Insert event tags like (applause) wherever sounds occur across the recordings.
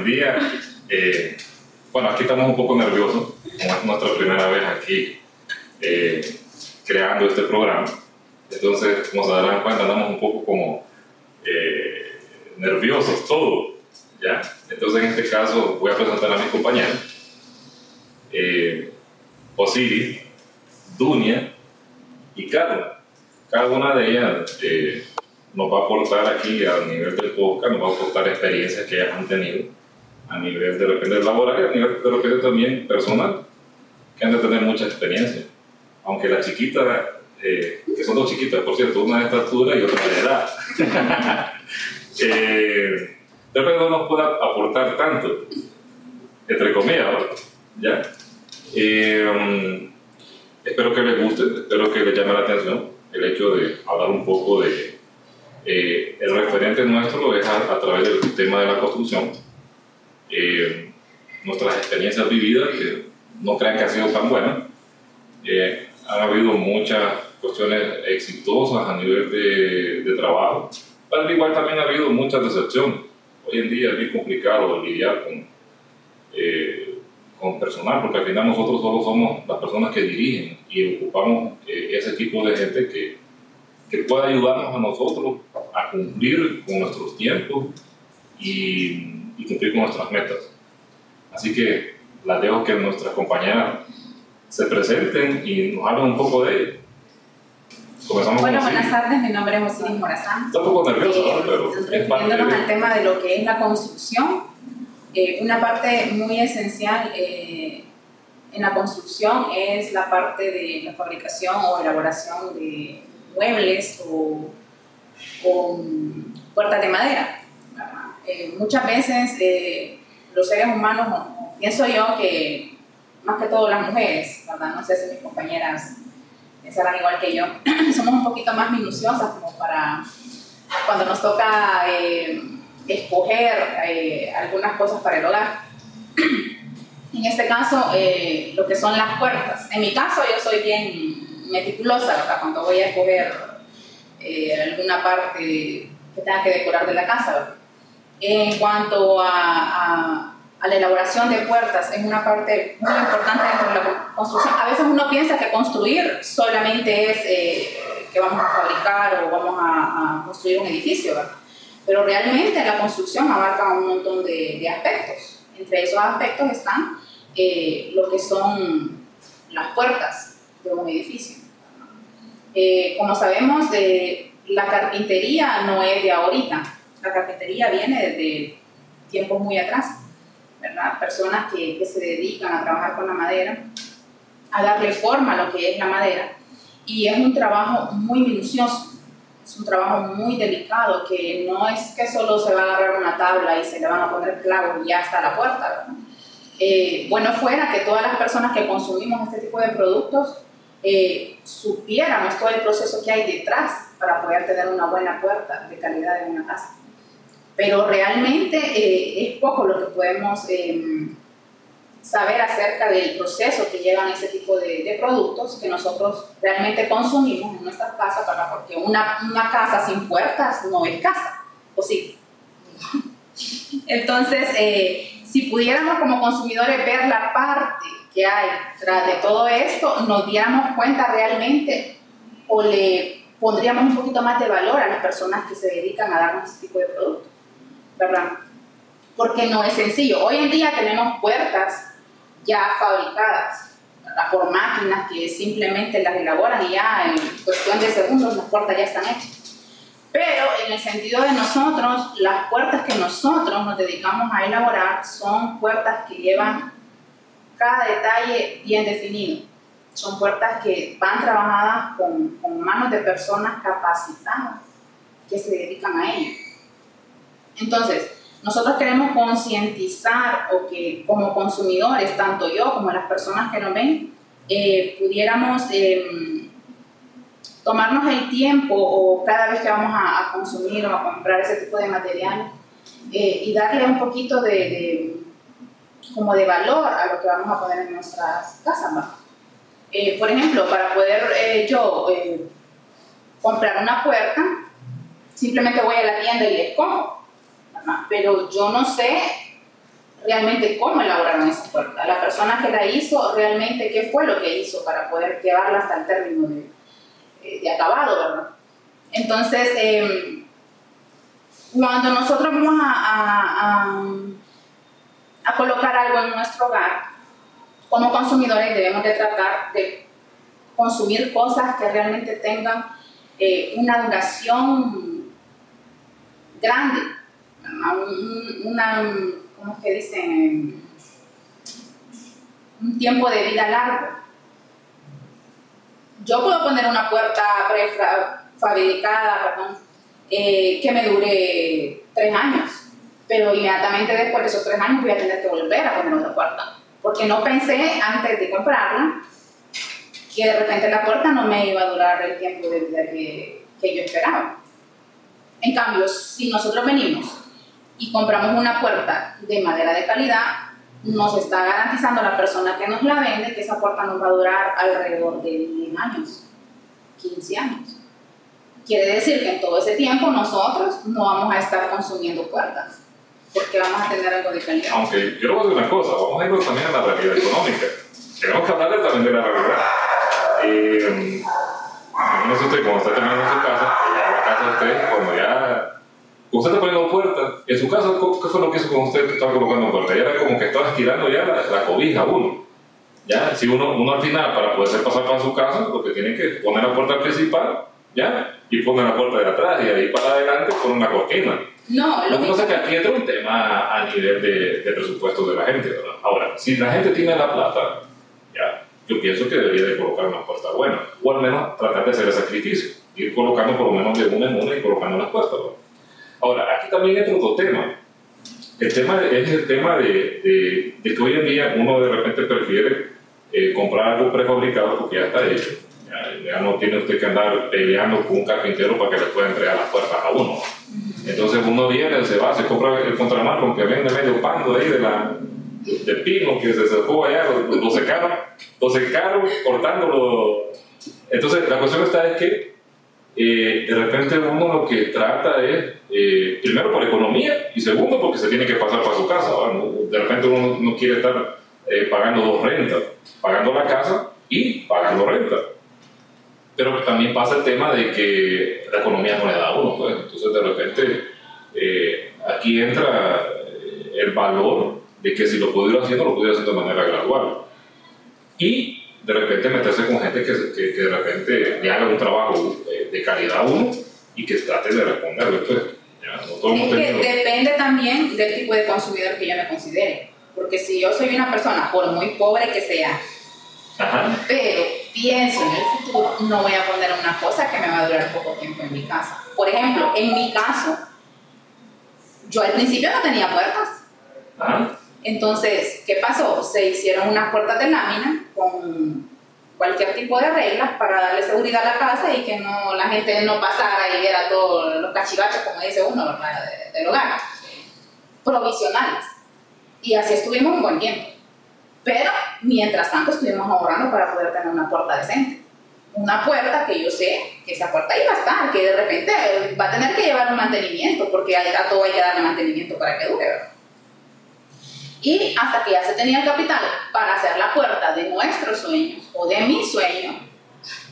buen día. Eh, bueno, aquí estamos un poco nerviosos, como es nuestra primera vez aquí eh, creando este programa. Entonces, como se darán cuenta, andamos un poco como eh, nerviosos todos. ¿ya? Entonces, en este caso, voy a presentar a mis compañeros. Osiris, Dunia y Carla. Cada una de ellas nos va a aportar aquí a nivel del podcast, nos va a aportar experiencias que ellas han tenido a nivel de repente laboral y a nivel de repente también personal, que han de tener mucha experiencia. Aunque la chiquita, eh, que son dos chiquitas, por cierto, una de estatura y otra de edad, (laughs) eh, de repente no nos pueda aportar tanto, entre comillas, ¿ya? Eh, espero que les guste, espero que les llame la atención el hecho de hablar un poco de eh, el referente nuestro lo deja a, través del tema de la construcción. Eh, nuestras experiencias vividas, que no crean que ha sido tan buenas, eh, han habido muchas cuestiones exitosas a nivel de, de trabajo, pero igual también ha habido muchas decepciones. Hoy en día es muy complicado lidiar con, con personal, porque al final nosotros solo somos las personas que dirigen y ocupamos ese tipo de gente que que pueda ayudarnos a nosotros a cumplir con nuestros tiempos y, cumplir con nuestras metas. Así que la dejo que nuestras compañeras se presenten y nos hablen un poco de ellas. Comenzamos bueno, buenas tardes, mi nombre es Osiris Morazán. Está un poco nervioso, eh, pero refiriéndonos al tema de lo que es la construcción, eh, una parte muy esencial eh, en la construcción es la parte de la fabricación o elaboración de muebles o, puertas de madera. Eh, muchas veces eh, los seres humanos, pienso yo que más que todo las mujeres, ¿verdad? no sé si mis compañeras pensarán igual que yo, (clears throat) somos un poquito más minuciosas como para cuando nos toca eh, escoger algunas cosas para el hogar. (clears throat) En este caso, lo que son las puertas. En mi caso, yo soy bien meticulosa cuando voy a escoger alguna parte que tenga que decorar de la casa. En cuanto a, a, la elaboración de puertas, es una parte muy importante dentro de la construcción. A veces uno piensa que construir solamente es eh, que vamos a fabricar o vamos a, construir un edificio, pero realmente la construcción abarca un montón de, de aspectos. Entre esos aspectos están eh, lo que son las puertas de un edificio. Eh, como sabemos, de, la carpintería no es de ahorita, la carpintería viene desde tiempos muy atrás, ¿verdad? Personas que, que se dedican a trabajar con la madera, a darle forma a lo que es la madera, y es un trabajo muy minucioso, es un trabajo muy delicado, que no es que solo se va a agarrar una tabla y se le van a poner clavos y ya está la puerta, ¿verdad? Eh, bueno fuera que todas las personas que consumimos este tipo de productos eh, supiéramos todo el proceso que hay detrás para poder tener una buena puerta de calidad en una casa. Pero realmente eh, es poco lo que podemos em, saber acerca del proceso que llevan ese tipo de, productos que nosotros realmente consumimos en nuestras casas, para, porque una, una casa sin puertas no es casa, ¿o sí? Entonces, eh, si pudiéramos como consumidores ver la parte que hay tras de todo esto, nos diéramos cuenta realmente o le pondríamos un poquito más de valor a las personas que se dedican a darnos este tipo de productos, ¿verdad? Porque no es sencillo. Hoy en día tenemos puertas ya fabricadas ¿verdad? por máquinas que simplemente las elaboran y ya en cuestión de segundos las puertas ya están hechas. Pero en el sentido de nosotros, las puertas que nosotros nos dedicamos a elaborar son puertas que llevan cada detalle bien definido. Son puertas que van trabajadas con, con manos de personas capacitadas que se dedican a ello. Entonces, nosotros queremos concientizar o que como consumidores, tanto yo como las personas que nos ven, eh, pudiéramos em, tomarnos el tiempo o cada vez que vamos a, consumir o a comprar ese tipo de material eh, y darle un poquito de como de valor a lo que vamos a poner en nuestras casas. Eh, por ejemplo, para poder eh, yo eh, comprar una puerta, simplemente voy a la tienda y la escojo, pero yo no sé realmente cómo elaboraron esa puerta. La persona que la hizo, realmente qué fue lo que hizo para poder llevarla hasta el término de, eh, de acabado, ¿verdad? Entonces, em, cuando nosotros vamos a, a, a, colocar algo en nuestro hogar, como consumidores debemos de tratar de consumir cosas que realmente tengan eh, una duración grande, una, ¿cómo es que dicen? Un tiempo de vida largo. Yo puedo poner una puerta prefabricada, perdón, eh, que me dure tres años, pero inmediatamente después de esos tres años voy a tener que volver a poner otra puerta, porque no pensé antes de comprarla que de repente la puerta no me iba a durar el tiempo de vida que yo esperaba. En cambio, si nosotros venimos y compramos una puerta de madera de calidad, nos está garantizando la persona que nos la vende que esa puerta nos va a durar alrededor de 10 años, 15 años. Quiere decir que en todo ese tiempo nosotros no vamos a estar consumiendo puertas, porque vamos a tener algo de calidad. Aunque yo voy a decir una cosa, vamos a irnos también a la realidad económica. Tenemos que hablar también de la realidad. Eh, imagínese usted, cuando está terminando su casa, ya la casa usted, cuando ya Usted está poniendo puertas. En su casa, ¿qué fue lo que hizo con usted que estaba colocando puertas? Ya era como que estaba estirando ya la, cobija uno. ¿Ya? Si uno, uno al final, para poder pasar para su casa, lo que tiene que poner la puerta principal, ¿ya? Y poner la puerta de atrás, y ahí para adelante con una cortina. No, lo que pasa es que aquí entra un tema a nivel de, de presupuesto de la gente, ¿verdad? Ahora, si la gente tiene la plata, ¿ya? Yo pienso que debería de colocar una puerta buena, o al menos tratar de hacer el sacrificio, ir colocando por lo menos de una en una y colocando las puertas, ¿verdad? Ahora, aquí también entra otro tema. El tema es el tema de, de, que hoy en día uno de repente prefiere eh, comprar algo prefabricado porque ya está hecho. Ya, no tiene usted que andar peleando con un carpintero para que le pueda entregar las puertas a uno. Entonces uno viene, se va, se compra el contramarco que vende medio pando ahí de la, de pino que se sacó allá, lo, lo secaron, lo secaron cortándolo. Entonces la cuestión está es que eh, de repente uno lo que trata es, eh, primero por economía y segundo porque se tiene que pasar para su casa. De repente uno no quiere estar eh, pagando dos rentas, pagando la casa y pagando renta. Pero también pasa el tema de que la economía no le da a uno. Pues. Entonces de repente aquí entra el valor de que si lo ir haciendo, lo ir haciendo de manera gradual. Y de repente meterse con gente que, que, que de repente le haga un trabajo de calidad uno y que trate de responderle. Pues, es que depende también del tipo de consumidor que yo me considere. Porque si yo soy una persona, por muy pobre que sea, pero pienso en el futuro, no voy a poner una cosa que me va a durar poco tiempo en mi casa. Por ejemplo, en mi caso, yo al principio no tenía puertas. Ajá. Entonces, ¿qué pasó? Se hicieron unas puertas de lámina con cualquier tipo de reglas para darle seguridad a la casa y que no, la gente no pasara y viera todos los cachivaches, como dice uno, ¿verdad? De, del hogar. Provisionales. Y así estuvimos un buen tiempo. Pero, mientras tanto, estuvimos ahorrando para poder tener una puerta decente. Una puerta que yo sé que esa puerta iba a estar, que de repente va a tener que llevar un mantenimiento, porque a todo hay que darle mantenimiento para que dure. Y hasta que ya se tenía el capital para hacer la puerta de nuestros sueños o de mi sueño,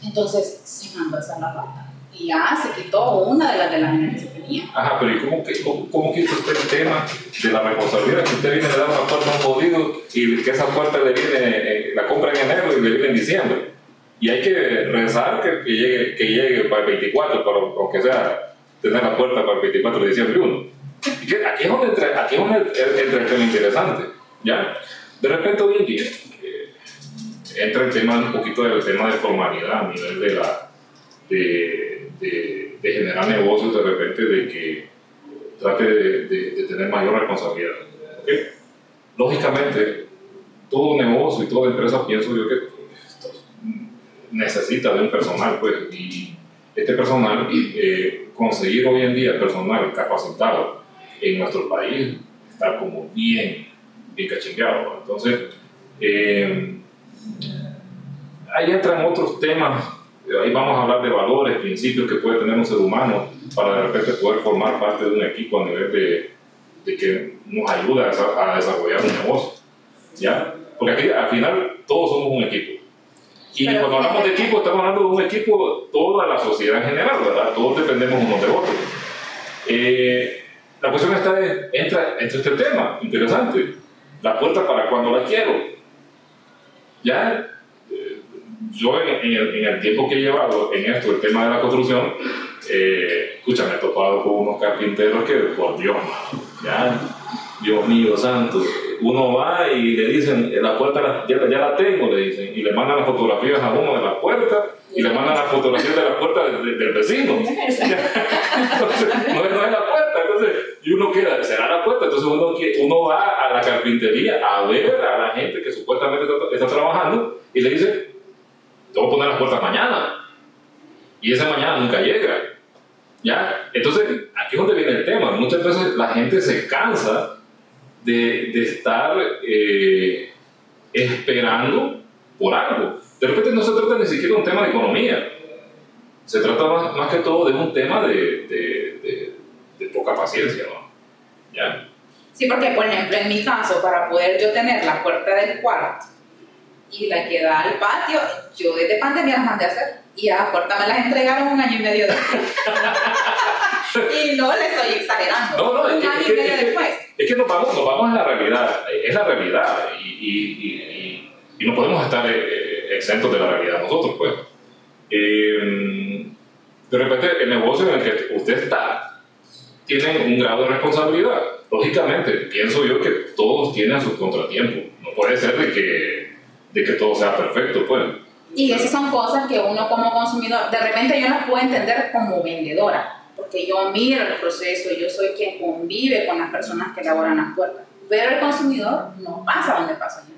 entonces se mandó a hacer la puerta. Y ya se quitó una de las de las que se tenía. Ajá, pero ¿y cómo, cómo, cómo quita usted el tema de la responsabilidad? Que usted viene a dar una puerta a un jodido y que esa puerta le viene, eh, la compra en enero y le viene en diciembre. Y hay que rezar que, que llegue, que llegue para el 24, para, aunque sea tener la puerta para el 24 de diciembre uno. Aquí es donde aquí es donde entra el tema interesante. ¿ya? De repente hoy en día eh, entra el tema un poquito del tema de formalidad a nivel de, la, de, de, generar negocios de repente de que trate de, de tener mayor responsabilidad. Lógicamente, todo negocio y toda empresa pienso yo que necesita de un personal, pues, y este personal, eh, conseguir hoy en día personal capacitado en nuestro país está como bien, bien cachingueado. Entonces, eh, ahí entran otros temas, ahí vamos a hablar de valores, principios que puede tener un ser humano para de repente poder formar parte de un equipo a nivel de, de que nos ayude a, a desarrollar un negocio. ¿Ya? Porque aquí al final todos somos un equipo. Y cuando hablamos de equipo, estamos hablando de un equipo, toda la sociedad en general, ¿verdad? Todos dependemos unos de otros. Eh, la cuestión está, es, entra, entra este tema interesante. La puerta para cuando la quiero. Ya, eh, yo en, el, en, el, tiempo que he llevado en esto, el tema de la construcción, eh, escucha, me he topado con unos carpinteros que, por Dios, ya, Dios mío santo, uno va y le dicen, la puerta ya, la tengo, le dicen, y le mandan las fotografías a uno de la puerta y le mandan las fotografías de la puerta del vecino. (laughs) entonces, no es, no es la puerta, entonces, y uno queda, será la puerta, entonces uno, uno va a la carpintería a ver a la gente que supuestamente está, trabajando y le dice, te voy a poner las puertas mañana. Y esa mañana nunca llega. ¿Ya? Entonces, aquí es donde viene el tema. Muchas veces la gente se cansa de, de estar eh, esperando por algo. De repente no se trata ni siquiera de un tema de economía, se trata más, más que todo de un tema de, de, de, poca paciencia, ¿no? ¿Ya? Sí, porque por ejemplo en mi caso, para poder yo tener la puerta del cuarto y la que da al patio, yo desde pandemia las mandé a hacer y a puerta me las entregaron un año y medio después. (laughs) y no le estoy exagerando. No, no, un año y medio después. Es que nos vamos, nos vamos a la realidad, es la realidad y, y, y, no podemos estar eh, exentos de la realidad nosotros, pues. Eh, de repente, el negocio en el que usted está tiene un grado de responsabilidad. Lógicamente, pienso yo que todos tienen sus contratiempos. No puede ser de que, de que todo sea perfecto, pues. Y esas son cosas que uno como consumidor, de repente yo las puedo entender como vendedora, porque yo miro el proceso, yo soy quien convive con las personas que elaboran las puertas, pero el consumidor no pasa donde paso yo.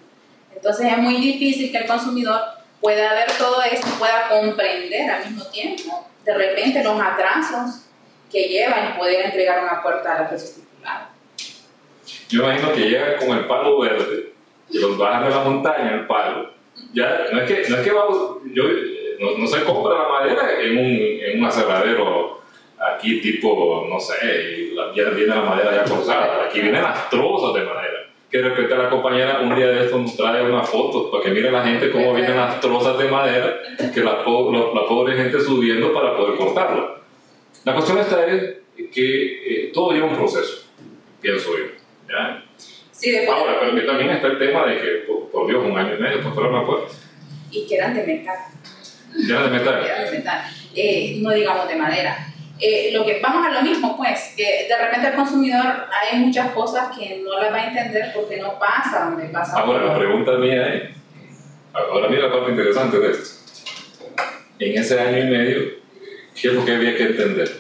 Entonces es muy difícil que el consumidor pueda ver todo esto, pueda comprender al mismo tiempo de repente los atrasos que llevan poder entregar una puerta a la fecha estipulada. Yo imagino que llega con el palo verde, y los bajan de la montaña el palo, ya, no es que, no es que yo, no, no, se compra la madera en un, en un aserradero aquí tipo, no sé, ya viene la madera ya cortada, aquí vienen las trozas de madera. Que de repente la compañera un día de esto nos trae una foto para que mire la gente cómo vienen las trozas de madera que la, la, pobre gente subiendo para poder cortarlo. La cuestión esta es que eh, todo lleva un proceso, pienso yo. Ahora, pero que también está el tema de que, por, Dios, un año y medio para cerrar la puerta. Y que eran de metal. ¿Ya eran de metal? eran de metal. Eh, no digamos de madera. Eh, lo que vamos a lo mismo, pues, que de repente el consumidor hay muchas cosas que no las va a entender porque no pasa donde pasa. Ahora, la pregunta mía es, ahora mira la parte interesante de esto. En ese año y medio, ¿qué es lo que había que entender?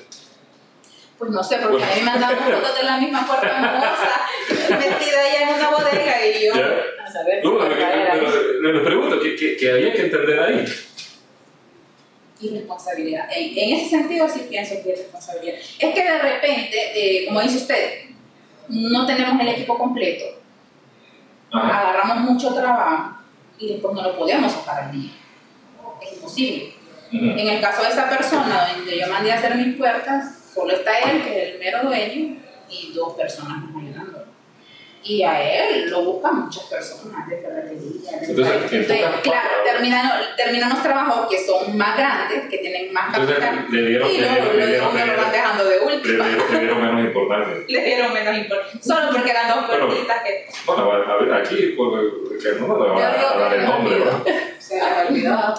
Pues no sé, porque a mí me han dado fotos de la misma puerta hermosa, metida ella en una bodega y yo. A saber. No, pero, les pregunto, ¿qué, ¿qué, había que entender ahí? Irresponsabilidad. En, en, ese sentido sí pienso que es responsabilidad. Es que de repente, eh, como dice usted, no tenemos el equipo completo. Agarramos mucho trabajo y después no lo podemos sacar al día. Es imposible. En el caso de esa persona donde yo mandé a hacer mis puertas, Solo está él, que es el mero dueño, y dos personas más ayudando. Y a él lo buscan muchas personas de ferretería. Entonces, claro, terminamos, terminamos trabajos que son más grandes, que tienen más capital. Le dieron, y luego lo, van dejando de última. Le, dieron menos importancia. (laughs) le dieron menos importancia. Solo porque eran dos puertitas que. Bueno, a ver, aquí, porque no me van a dar el nombre. Se ha olvidado.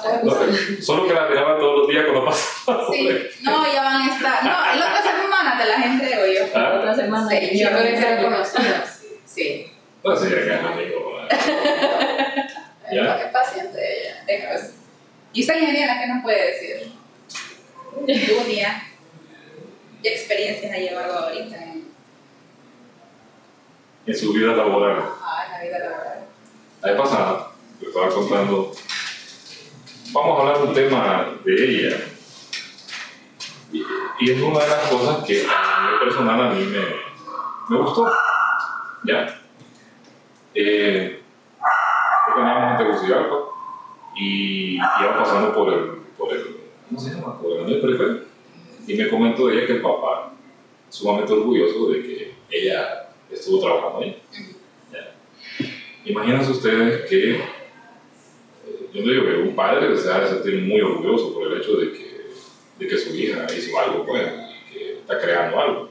Solo que la miraba todos los días cuando pasaba. Sí, no, ya van a estar. No, la otra semana te las entrego yo. La otra semana. Sí, yo creo que conocidas. Sí. No sé, es amigo. (laughs) ¿Ya? Es paciente ella. ¿Y esa ingeniera qué nos puede decir? Dunia. ¿Qué experiencias ha llevado ahorita en, en su vida laboral? Ah, en la vida laboral. La vez te estaba contando. Vamos a hablar de un tema de ella. Y, es una de las cosas que a mí personal a mí me, me gustó. ¿Ya? Eh, en Tegucigalpa y iba pasando por el, por el, ¿cómo se llama? Por el periférico. Y me comentó ella que el papá, sumamente orgulloso de que ella estuvo trabajando ahí. Imagínense ustedes que, yo digo que un padre se ha de sentir muy orgulloso por el hecho de que, de que su hija hizo algo, pues, que está creando algo,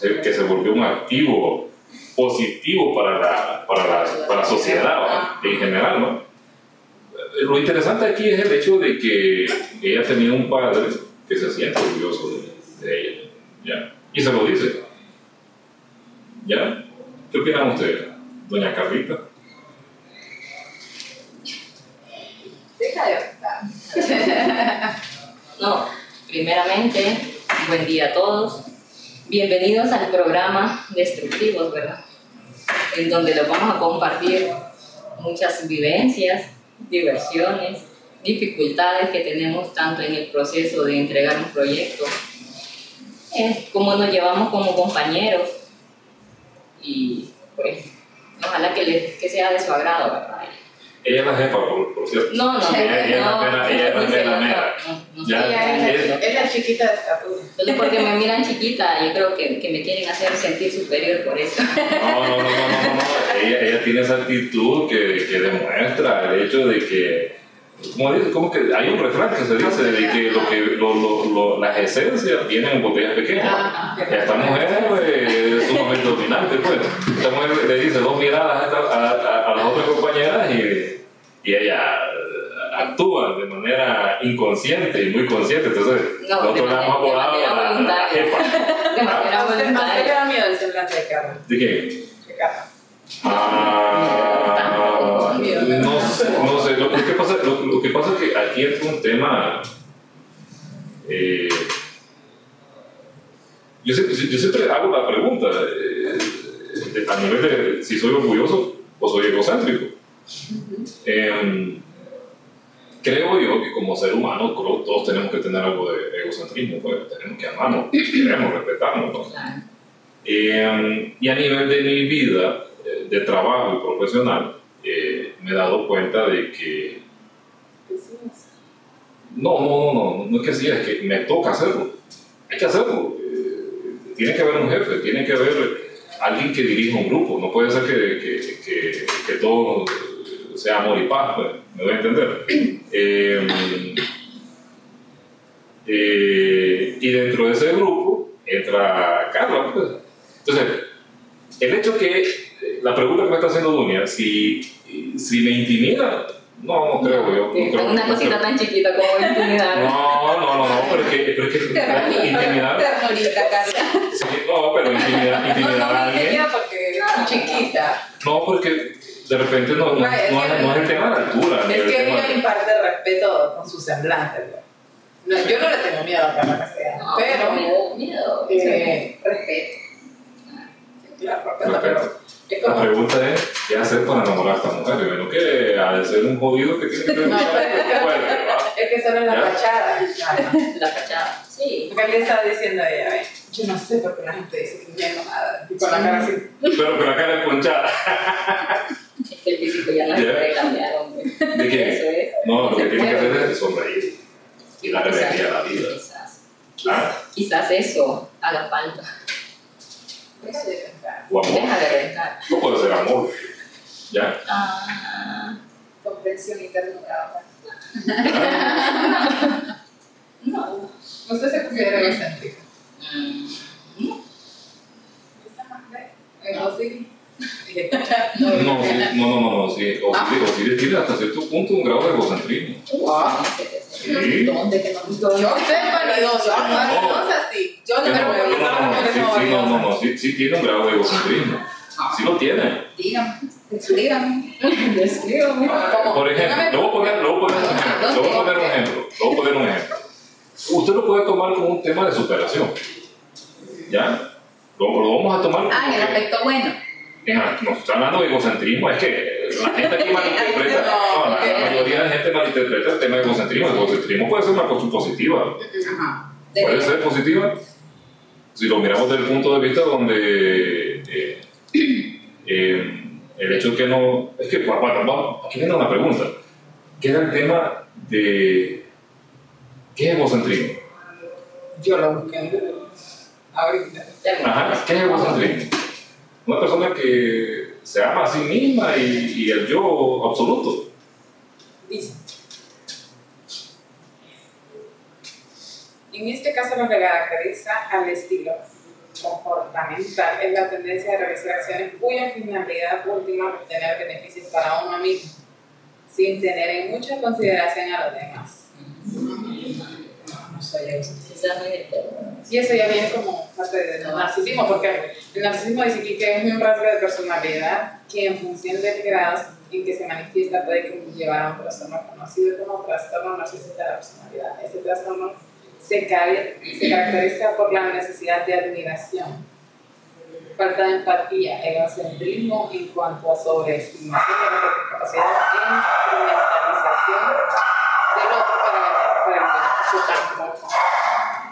que se volvió un activo positivo para la, para la, para la sociedad en general, ¿no? Lo interesante aquí es el hecho de que ella tenía un padre que se siente orgulloso de, de ella, ¿ya? Y se lo dice, ¿ya? ¿Qué opinan ustedes? Doña Carlita. (laughs) No, primeramente, buen día a todos. Bienvenidos al programa Destructivos, ¿verdad? En donde les vamos a compartir muchas vivencias, diversiones, dificultades que tenemos tanto en el proceso de entregar un proyecto, es cómo nos llevamos como compañeros y pues Ojalá que, le, que sea de su agrado, ¿verdad? Ella es la jefa, por, por cierto. No, no, ella, ella no, es la ella es la mera. ella es, es, la chiquita de estatura. Solo porque me miran chiquita, yo creo que, que me quieren hacer sentir superior por eso. No, no, no, no, no, no. Ella, ella tiene esa actitud que, que demuestra el hecho de que como, como que hay un refrán que se dice de que, lo que lo, lo, lo, las esencias vienen en botellas pequeñas. Ah, esta mujer pues, es sumamente dominante, pues. Esta mujer le dice dos miradas a, a, a las otras compañeras y, y ella actúa de manera inconsciente y muy consciente. Entonces, no, nosotros la hemos apodado a la jefa. De manera voluntaria. ¿A usted le da miedo el semblante de Carla? ¿De qué? De Carla. Ah, no, sé, no sé. Lo, que pasa, lo, lo, que pasa es que aquí entra un tema. Eh, yo, siempre, yo, siempre, hago la pregunta eh, a nivel de si soy orgulloso o soy egocéntrico. Eh, creo yo que como ser humano todos tenemos que tener algo de egocentrismo, pues tenemos que amarnos, (clears throat) queremos respetarnos. ¿no? Eh, y a nivel de mi vida, de trabajo y profesional, eh, me he dado cuenta de que... No, no, no, no, es que sí, es que me toca hacerlo. Hay que hacerlo. Eh, tiene que haber un jefe, tiene que haber alguien que dirija un grupo. No puede ser que, que, que, que todo sea amor y paz, pues, me voy a entender. (clears throat) Eh, y dentro de ese grupo entra Carlos. Pues. Entonces, el hecho que la pregunta que me está haciendo Dunia, si, si me intimida, no, no creo yo. No creo, una cosita no tan chiquita como intimidar. No, no, no, no, pero es que, pero es que intimidar. Ternurita, Carla. Sí, no, pero intimidar, intimidar a alguien. porque es chiquita. No, porque de repente no, no, no, no, es el tema de la altura. Es que ella imparte respeto con su semblante. No, yo no le tengo miedo a Carla Castellano, no, pero. Miedo, miedo. Eh, respeto. Claro, respeto, pero. La pregunta es, ¿qué hacer para enamorar a esta mujer? Yo menos que ha de ser un jodido que tiene que tener no, fuerte, Es que solo la fachada. La fachada, sí. Porque le estaba diciendo a ella, yo no sé por qué la gente dice que es enojada. Y con la cara así. Pero con la cara ponchada. Es que el físico ya no se puede cambiar, hombre. ¿De qué? Eso es. No, lo que tiene que hacer es sonreír y darle alegría a la vida. Quizás. ¿Ah? Quizás eso haga falta. Deja de amor. Deja de rentar. No puede ser amor. ¿Ya? Ah, Comprensión y ternura. no. ¿Usted se considera egocéntrico? No. ¿No sí? No, sí, no, no, no, no, sí. O sí, o sí tiene hasta cierto punto un grado de egocentrismo. Wow. Sí. ¿Dónde que no? Yo soy vanidosa, vanidosa sí. Yo no me no, voy a no, no, no, sí, no, no, no, sí, sí tiene un grado de egocentrismo. Sí lo tiene. Dígame, explícame. Descríbame. (laughs) Por ejemplo, le voy a poner, le voy a poner un ejemplo. Le voy a poner un ejemplo. Le voy a poner un ejemplo. Usted lo puede tomar como un tema de superación. ¿Ya? Lo, lo vamos a tomar como Ah, en el aspecto bueno. Mira, nos está hablando de egocentrismo, es que la gente aquí (laughs) malinterpreta, no, la, la mayoría de gente malinterpreta el tema de egocentrismo. El egocentrismo puede ser una cosa positiva, puede ser positiva si lo miramos desde el punto de vista donde hecho que no. Es que, bueno, vamos, aquí viene una pregunta. ¿Qué era el tema de. ¿Qué es egocentrismo? Yo lo busqué ahorita. Ajá, ¿qué es egocentrismo? Una persona que se ama a sí misma y, y el yo absoluto. Dice. En este caso lo que caracteriza al estilo comportamental es la tendencia de realizar acciones cuya finalidad última es obtener beneficios para uno mismo, sin tener en mucha consideración a los demás. No soy eso. Y eso ya viene como parte del narcisismo, porque el narcisismo dice que es un rasgo de personalidad que en función del grado en que se manifiesta puede llevar a un trastorno conocido como trastorno narcisista de la personalidad. Este trastorno se, se caracteriza por la necesidad de admiración, falta de empatía, egocentrismo en cuanto a sobreestimación de la capacidad de instrumentalización del otro para, para el su campo.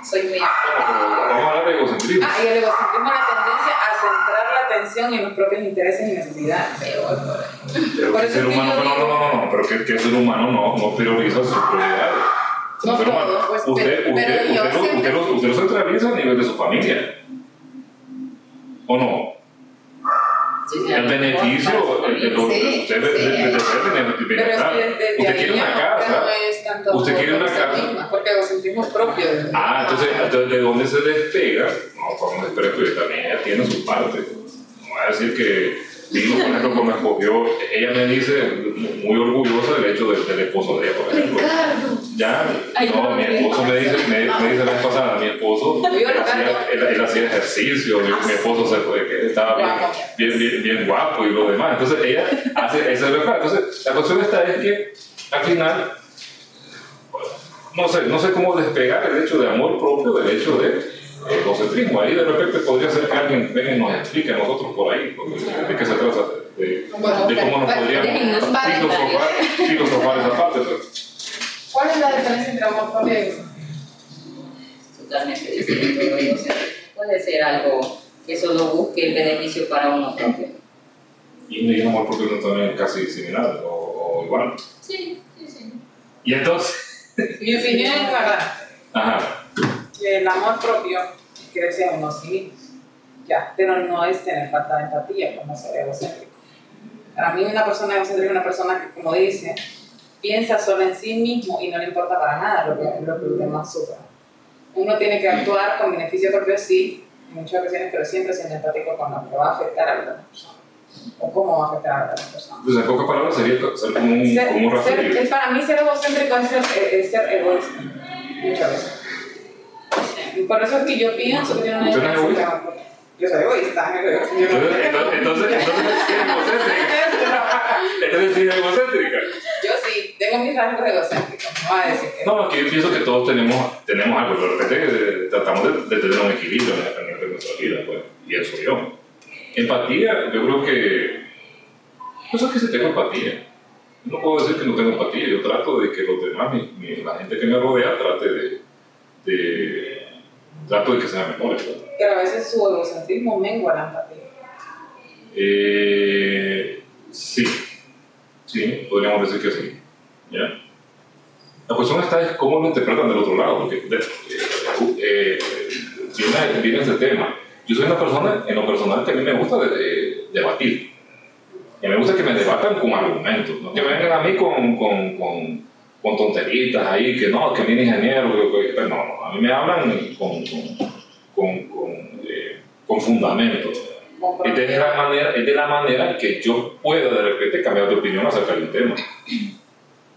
Soy muy Vamos a hablar de egocentrismo. Ah, y el egocentrismo es la tendencia a centrar la atención en los propios intereses y necesidades. Pero Por que eso el ser humano, yo no, no, digo- no, no, no, pero que, que el ser humano no, no prioriza sus prioridades. No Pero, pues, usted, pero- usted, pero usted, lo, siempre- usted, lo, usted lo centraliza a nivel de su familia. ¿O no? El beneficio, el, el, el- Sí, usted de, sí. de, de, de ser bene- Pero es bienestar. que desde Usted ahí quiere una no- casa. no Usted quiere una casa. Porque egocentrismo es propio. Ah, entonces, entonces, ¿de dónde se despega? No, podemos esperar que también ella tiene su parte. No voy a decir que, digo, por ejemplo, como escogió, ella me dice muy orgullosa del hecho del, del esposo de ella, por ejemplo. Ricardo. Ya, Ay, no, no, mi esposo me dice, me, me dice la vez pasada, mi esposo, Yo, él hacía, él, él hacía ejercicio, mi, mi esposo se fue, que estaba bien, Guapo. bien, bien, bien guapo y lo demás. Entonces ella hace ese refrán. Entonces la cuestión está es que al final, no sé, no sé cómo despegar el hecho de amor propio del hecho de egocentrismo. Ahí de repente podría ser que alguien venga y nos explique a nosotros por ahí, porque de qué se trata, de, de cómo nos podríamos filosofar, filosofar esa parte. pues. ¿Cuál es la diferencia entre amor propio y? Totalmente distinto. Puede ser algo que solo busque el beneficio para uno propio. Y mi amor propio no también es casi similar o, o igual. Sí, sí, sí. Y entonces, Mi opinión es verdad. (laughs) ajá, que el amor propio crece uno sí. Ya, pero no es tener falta de empatía, como ser egocéntrico. Para mí una persona egocéntrica es una persona que, como dice, piensa solo en sí mismo y no le importa para nada lo que, lo que los demás sufran. Uno tiene que actuar con beneficio propio, sí, en muchas ocasiones, pero siempre siendo empático con lo que va a afectar a la otra persona. O cómo va a afectar a la otra persona. entonces en pocas palabras sería ser como un, Ser- como un ser- para mí ser egocéntrico es ser, es ser egoísta, muchas veces. Por eso es que yo pienso que ¿Usted no amor. Yo soy egoísta. yo Entonces, entonces, entonces, entonces sí es egocéntrica. Yo sí, tengo mis rasgos egocéntricos, no voy a decir que No, es que yo pienso que todos tenemos, tenemos algo, pero de repente eh, tratamos de, tener un equilibrio en de nuestra vida, pues, y eso yo. Empatía, yo creo que. No sé que si tengo empatía. No puedo decir que no tengo empatía, yo trato de que los demás, mi- mi- la gente que me rodea, trate de. de trato de que sean mejores. pues. Pero a veces su egocentrismo mengua la empatía. Eh, sí, sí, podríamos decir que sí. ¿ya? La cuestión está es cómo lo interpretan del otro lado, porque de- eh, eh, viene, viene este tema. Yo soy una persona, en lo personal, que a mí me gusta de- de- debatir. Y me gusta que me debatan con argumentos, no que me vengan a mí con, con, con, con tonteritas ahí, que no, que viene ingeniero, que- que- no, no, a mí me hablan con, con, con, con, eh, con. Con Es de, la manera, es de la manera que yo pueda de repente cambiar de opinión acerca de un tema.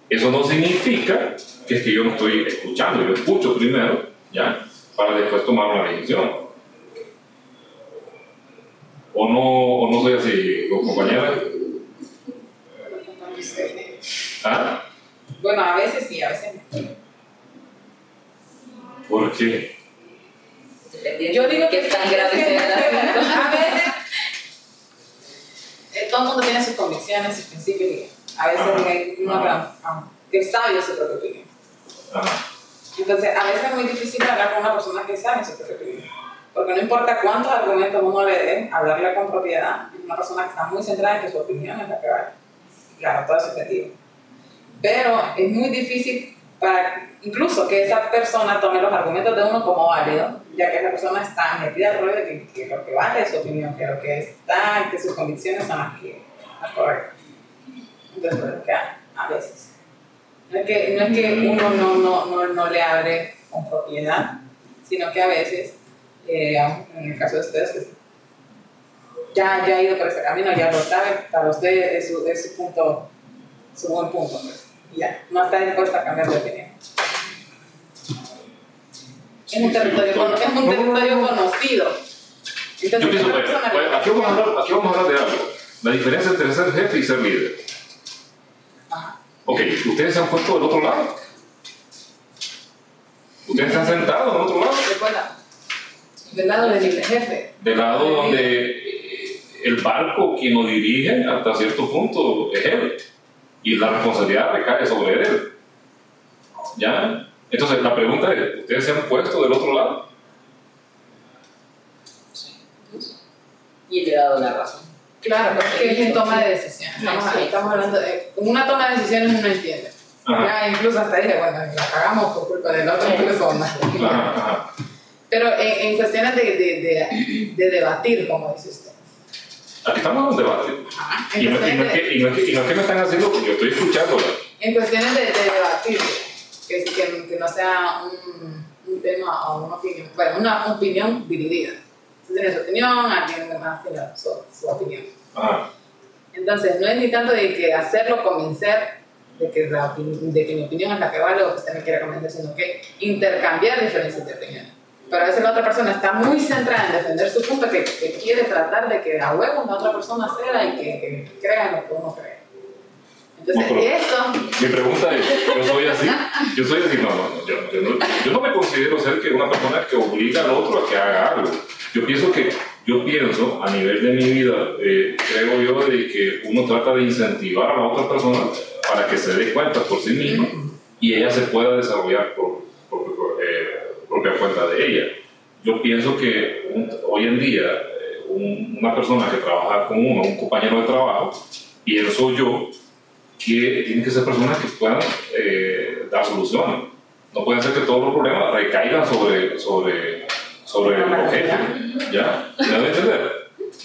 Eso no significa que es que yo no estoy escuchando, yo escucho primero, ¿ya? Para después tomar una decisión. O no, o no soy así, co- compañera. ¿Ah? Bueno, a veces sí, a veces no. ¿Por qué? Yo digo que qué tan (laughs) grave. (laughs) A veces eh, todo el mundo tiene sus convicciones, sus principios. y A veces Ajá. hay uno que, ah, que sabe su propia opinión. Ajá. Entonces, a veces es muy difícil hablar con una persona que sabe su propia opinión. Porque no importa cuántos argumentos uno le dé, hablarle con propiedad, es una persona que está muy centrada en que su opinión es la que vale. Claro, todo es subjetivo. Pero es muy difícil para incluso que esa persona tome los argumentos de uno como válidos, ya que esa persona está metida al rollo de que, que lo que vale es su opinión, que lo que está, que sus convicciones son las, que, las correctas. Entonces, pues, que a, a veces. No es que, no es que uno no, no, no, no le abre con propiedad, sino que a veces, eh, en el caso de ustedes, que ya, ya ha ido por ese camino, ya lo sabe, para usted es su, es su punto, su buen punto, pues. Y ya, no está dispuesta a cambiar de opinión. Es un territorio, es un territorio conocido. Entonces, Yo pienso, bueno, aquí, vamos a hablar, aquí vamos a hablar de algo. La diferencia entre ser jefe y ser líder. Ajá. Ok, ustedes se han puesto del otro lado. Ustedes están sentados del otro lado. Recuerda, del lado del jefe. Del lado donde el barco quien lo dirige hasta cierto punto es él. Y la responsabilidad recae sobre él. ¿Ya? Entonces la pregunta es, ¿ustedes se han puesto del otro lado? Y le he dado la razón. Claro, porque es en toma de decisiones. Estamos, Sí. estamos hablando de una toma de decisiones uno entiende. Ajá. Ya incluso hasta dije, bueno, la cagamos por culpa de la otra Sí. persona. Ajá, ajá. Pero en, en cuestiones de, de, de, de debatir, como dice usted. Aquí estamos en un debate. Y no, y, no es que, y, no es que, y no es que me están haciendo porque yo estoy escuchándola. en cuestiones de, de debatir, que, que, que no sea un, un tema o una opinión, bueno, una opinión dividida. Usted tiene su opinión, alguien más tiene su, su opinión. Ajá. Entonces, no es ni tanto de que hacerlo convencer de que, la de que mi opinión es la que vale o que usted me quiere convencer, sino que intercambiar diferencias de opiniones. Pero a veces la otra persona está muy centrada en defender su punto que, que quiere tratar de que a huevo la otra persona ceda y que, que crea lo que uno cree. Entonces, No, eso, Mi pregunta es, ¿yo soy así? Yo soy así, no, no, no, yo, yo no, yo no me considero ser que una persona que obliga al otro a que haga algo. Yo pienso que, yo pienso a nivel de mi vida, eh, creo yo de que uno trata de incentivar a la otra persona para que se dé cuenta por sí misma y ella se pueda desarrollar por, propia cuenta de ella. Yo pienso que un- hoy en día eh, un- una persona que trabaja con uno, un compañero de trabajo, pienso yo, que tienen que ser personas que puedan eh, dar soluciones. No pueden ser que todos los problemas recaigan sobre, sobre, sobre los jefes. ¿Ya? ¿Me a entender?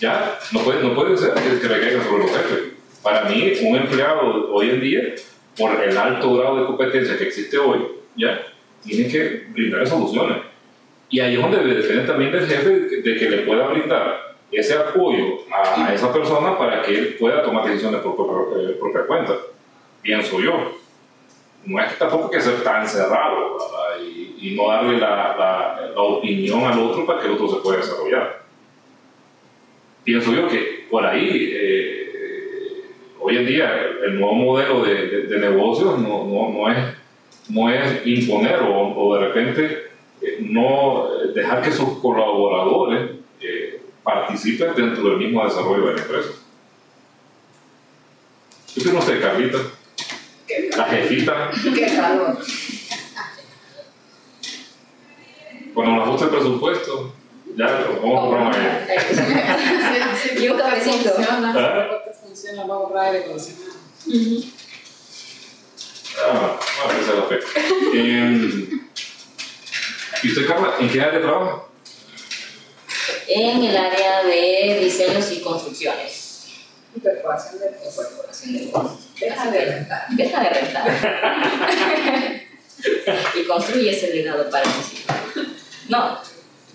¿Ya? No puede, no puede ser que, recaigan sobre los jefes. Para mí, un empleado hoy en día, por el alto grado de competencia que existe hoy, ¿ya? Tiene que brindar soluciones. Y ahí es donde depende también del jefe de que le pueda brindar ese apoyo a, a esa persona para que él pueda tomar decisiones por propia, eh, propia cuenta, pienso yo. No es que tampoco que ser tan cerrado ¿verdad? y, y no darle la, la, la opinión al otro para que el otro se pueda desarrollar. Pienso yo que por ahí, eh, hoy en día, el, el nuevo modelo de, de, de negocios no, no, no, es, no es imponer o, o de repente eh, no dejar que sus colaboradores eh, participen dentro del mismo desarrollo de la empresa. ¿Qué opina usted, Carlita? qué, La jefita, qué calor. cuando nos ajuste el presupuesto, ya lo vamos a comprar. Si- si Y un cafecito. Funciona, funciona, vamos a comprar aire acondicionado. Ah, bueno, esa es la fe. Eh, ¿Y usted, Carla, en qué área trabaja? En el área de diseños y construcciones. Y perforación de cosas. Corporación de. Deja de rentar. Deja de rentar. (laughs) y construye ese legado para mis hijos. No.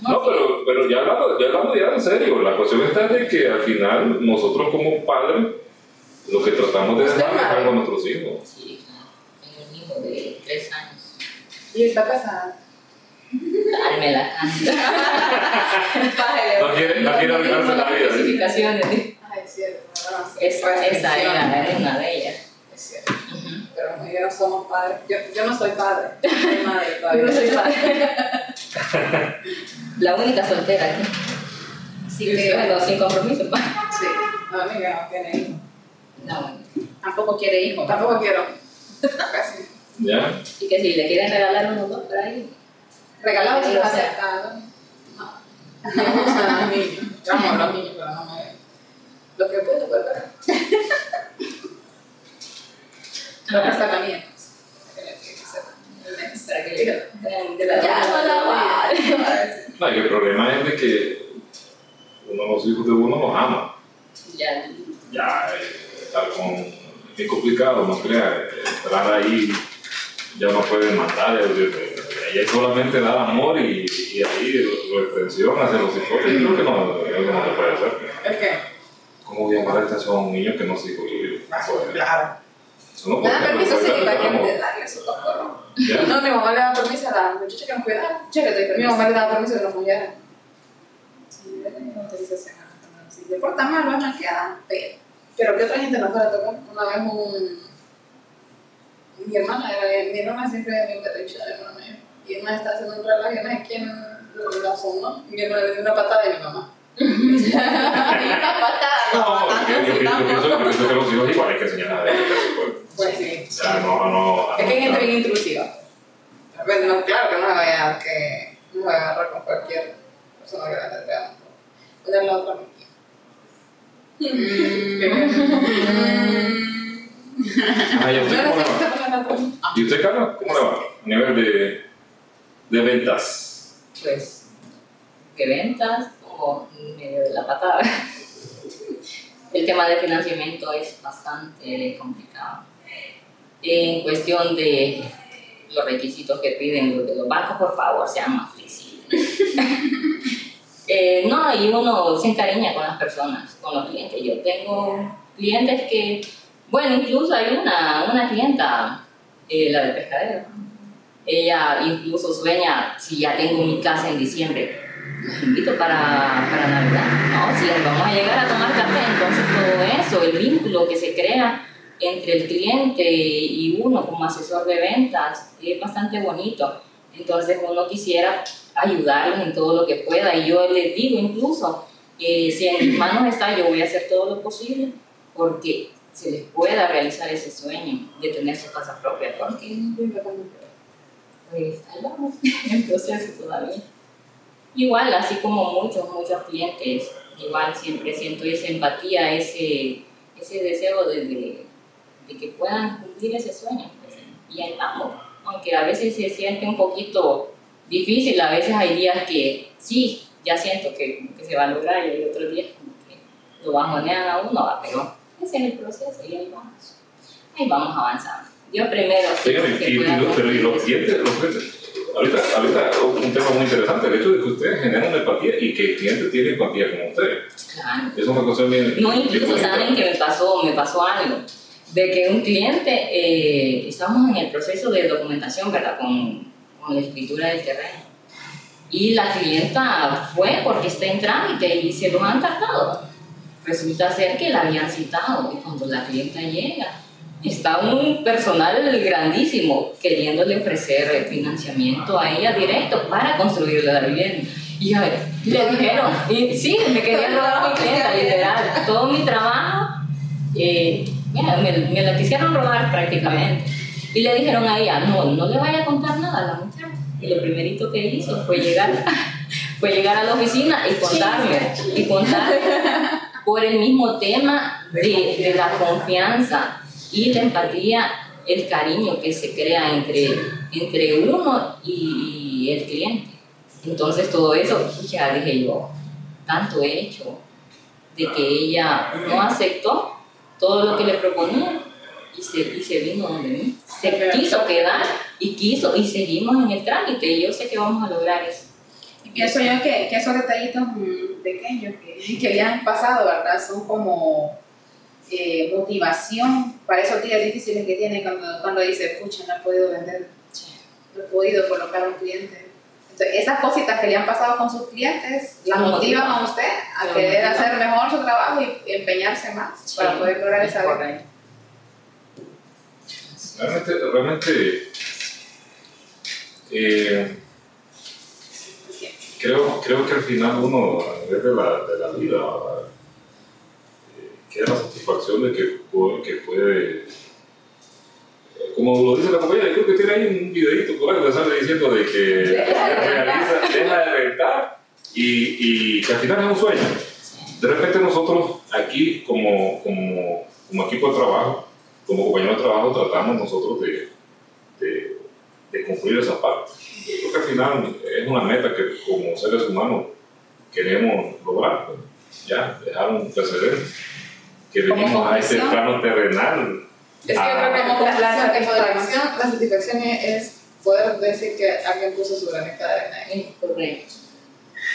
No, pero, pero ya, hablando, ya hablando ya en serio, la cuestión está de que al final nosotros como padres lo que tratamos de dejar es algo a nuestros hijos. Sí, claro. Tengo un hijo de tres años. Y está casada. Dame la. (laughs) No quiere, no quiere arruinarse la vida. Ay, es cierto. no, sí, Esa, era, era una de ellas. Es cierto. Pero como ya no somos padres. Yo, yo no soy padre. Soy madre (laughs) todavía. Yo no soy padre. (laughs) La única soltera aquí. Sí, bueno, sin compromiso. sí. No, amiga, no tiene hijos. No, bueno. Tampoco quiere hijos. Tampoco quiero. Casi. ¿Ya? Y que si le quieren regalar unos dos por ahí. Regalado Sí, se o sea. aceptado. No. Me gustan los niños. Yo amo a los niños, pero no me. Lo que puedo, pues, pero. Lo que está también. Que. De la Ya no la y el problema es de que uno de los hijos de uno los ama. Ya. Ya eh, estar con. Es complicado, no crea. Entrar ahí ya no puede mandar. Ella solamente da amor y, y ahí lo extensión hacia los hijos. Yo creo que no, algo no se puede hacer. ¿El qué? ¿Cómo llamar la atención a un niño que no es hijo tuyo? Es- Claro. eso no da ser, permiso no papá amor. quiere darle su doctor. ¿Ya? No, mi mamá le da permiso a la muchacha que nos cuidaba. Chécate, Mi mamá le daba permiso de que nos cuidara. Sí, yo tengo autorización. Si te porta mal, vas a quedar pero Pero que otra gente nos fuera a tocar. Una vez un. Mi hermana era. Mi hermana siempre era bien berrinchuda, mi hermana mayor. Y mi hermana estaba haciendo un relajo y vez quien lo la sonó. Y mi hermana le dio una patada de mi mamá. Y una patada, no, No, yo, yo, yo pienso, yo pienso que los hijos igual hay que ellos. pues. Sí. O sea, no, no. Es que hay gente no- bien intrusiva. Bueno, no, claro que no se vaya que no va a agarrar con cualquier persona que la esté pegando. Poner la otra mentira. (laughs) ¿y usted Carla, cómo le va? A nivel de, de ventas. Pues, que ventas como medio de la patada. (laughs) El tema de financiamiento es bastante complicado. En cuestión de los requisitos que piden los de los bancos, por favor, sean más flexibles. (laughs) Eh, no, y uno se encariña con las personas, con los clientes. Yo tengo clientes que, bueno, incluso hay una, una clienta, eh, la del pescadero, ella incluso sueña si ya tengo mi casa en diciembre. Los invito para, para Navidad. No, si vamos a llegar a tomar café, entonces todo eso, el vínculo que se crea entre el cliente y uno como asesor de ventas es bastante bonito. Entonces uno quisiera ayudarles en todo lo que pueda y yo les digo incluso, eh, si en mis manos está, yo voy a hacer todo lo posible porque se les pueda realizar ese sueño de tener su casa propia. Porque pues ahí vamos, (laughs) en proceso todavía. Igual, así como muchos, muchos clientes, igual siempre siento esa empatía, ese, ese deseo de, de, de que puedan cumplir ese sueño. pues, y ahí vamos, aunque a veces se siente un poquito difícil, a veces hay días que sí, ya siento que, que se va a lograr y hay otros días como que lo bajonean a uno, pero ese es el proceso y ahí vamos. Ahí vamos avanzando. Yo primero sí Dígame, que y, y, los- pero, y los clientes, los clientes, ahorita, ahorita un tema muy interesante, el hecho de que ustedes generan empatía y que el cliente tiene empatía con ustedes. Claro. Es una cosa bien. No, incluso saben que me pasó, me pasó algo, de que un cliente, eh, estamos en el proceso de documentación, ¿verdad? Con, con la escritura del terreno. Y la clienta fue porque está en trámite y se lo han tardado. Resulta ser que la habían citado y cuando la clienta llega, está un personal grandísimo queriéndole ofrecer financiamiento a ella directo para construir la vivienda. Y a ver, le dijeron, y sí, me querían robar mi clienta, literal. Todo mi trabajo, eh, mira, me, me la quisieron robar prácticamente. Y le dijeron a ella, no, no le vaya a contar nada a la muchacha. Y lo primerito que hizo fue llegar, (laughs) fue llegar a la oficina y contarme, y contarme por el mismo tema de, de la confianza y la empatía, el cariño que se crea entre, entre uno y, el cliente. Entonces todo eso, ya dije yo, tanto he hecho de que ella no aceptó todo lo que le proponía y se, y se vino donde mí. Se quiso quedar y quiso y seguimos en el trámite y yo sé que vamos a lograr eso. Y pienso yo que, que esos detallitos mm, pequeños que, (laughs) que le han pasado, ¿verdad? Son como eh, motivación para esos días difíciles que tiene cuando, cuando dice, pucha, no he podido vender, no he podido colocar a un cliente. Entonces, esas cositas que le han pasado con sus clientes, la Lo motivan a usted a Lo querer hacer mejor su trabajo y empeñarse más para poder lograr es esa correcto. Realmente, realmente eh, creo, creo que al final uno, a nivel de la, de la vida, eh, queda la satisfacción de que, que puede, eh, como lo dice la compañera, creo que tiene ahí un videito por ahí sale diciendo de que (laughs) realiza, deja de rentar y, y que al final es un sueño. De repente nosotros aquí como, como, como equipo de trabajo, como compañero de trabajo, tratamos nosotros de, de, de concluir esa parte. Creo que al final es una meta que como seres humanos queremos lograr, pues, ya, dejar un precedente, que venimos a conclusión. plano terrenal. Es que yo Ah. creo que como La- satisfacción. la satisfacción es, poder decir que alguien puso su granita de arena ahí. Correcto.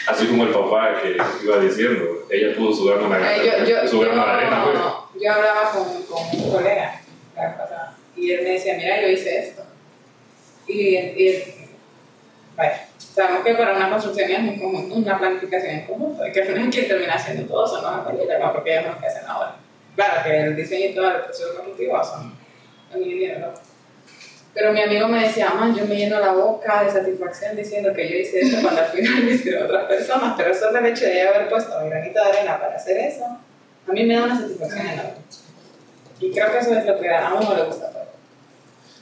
Así como el papá que iba diciendo, ella pudo su grano de Eh, yo, yo, su grano de yo- arena, pues. yo hablaba con, con un colega la vez pasada, y él me decía, mira, yo hice esto. Y, y vaya, sabemos que para una construcción es un conjunto, una planificación en conjunto, y que al final quien termina haciendo todo son los albañiles, son los que hacen ahora. Claro que el diseño y todo el proceso constructivo son ingenieros. Pero mi amigo me decía, man, yo me lleno la boca de satisfacción diciendo que yo hice eso cuando al final lo hicieron otras personas, pero solo el hecho de haber puesto mi granito de arena para hacer eso, a mí me da una satisfacción enorme. Y creo que eso es lo que a uno le gusta pues.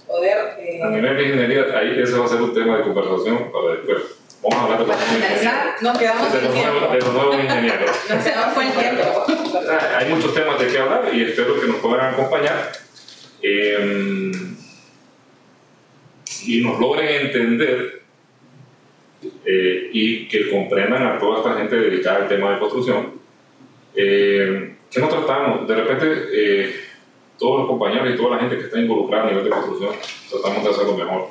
Poder. eh, A nivel de ingeniería, ahí ese va a ser un tema de conversación para después. Vamos a hablar de los Para finalizar, nos quedamos De los nuevos, de los nuevos ingenieros. (laughs) No se nos fue el tiempo. Ah, Hay muchos temas de qué hablar y espero que nos puedan acompañar eh, y nos logren entender eh, y que comprendan a toda esta gente dedicada al tema de construcción. Eh, ¿Qué nos tratamos? De repente, eh, todos los compañeros y toda la gente que está involucrada a nivel de construcción, tratamos de hacerlo mejor.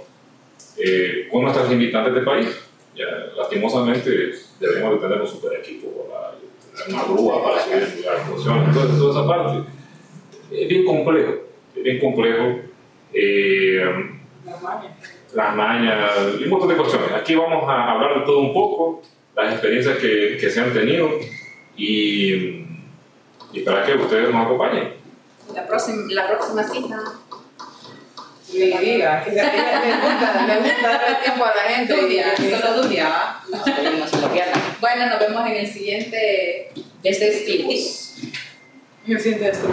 Eh, con nuestras limitantes de país, ya, lastimosamente debemos de tener un super equipo, ¿verdad? una grúa para subir la construcción, entonces toda esa parte es bien complejo, es bien complejo. Eh, las mañas y un montón de cuestiones. Aquí vamos a hablar de todo un poco, las experiencias que, que se han tenido y, y para que ustedes nos acompañen. La próxima, la próxima cita. Ni diga, que se- le gusta, le gusta darle tiempo a la gente. Duria, y- solo Duria. No. Bueno, nos vemos en el siguiente. Desde Estilos. Yo siento esto.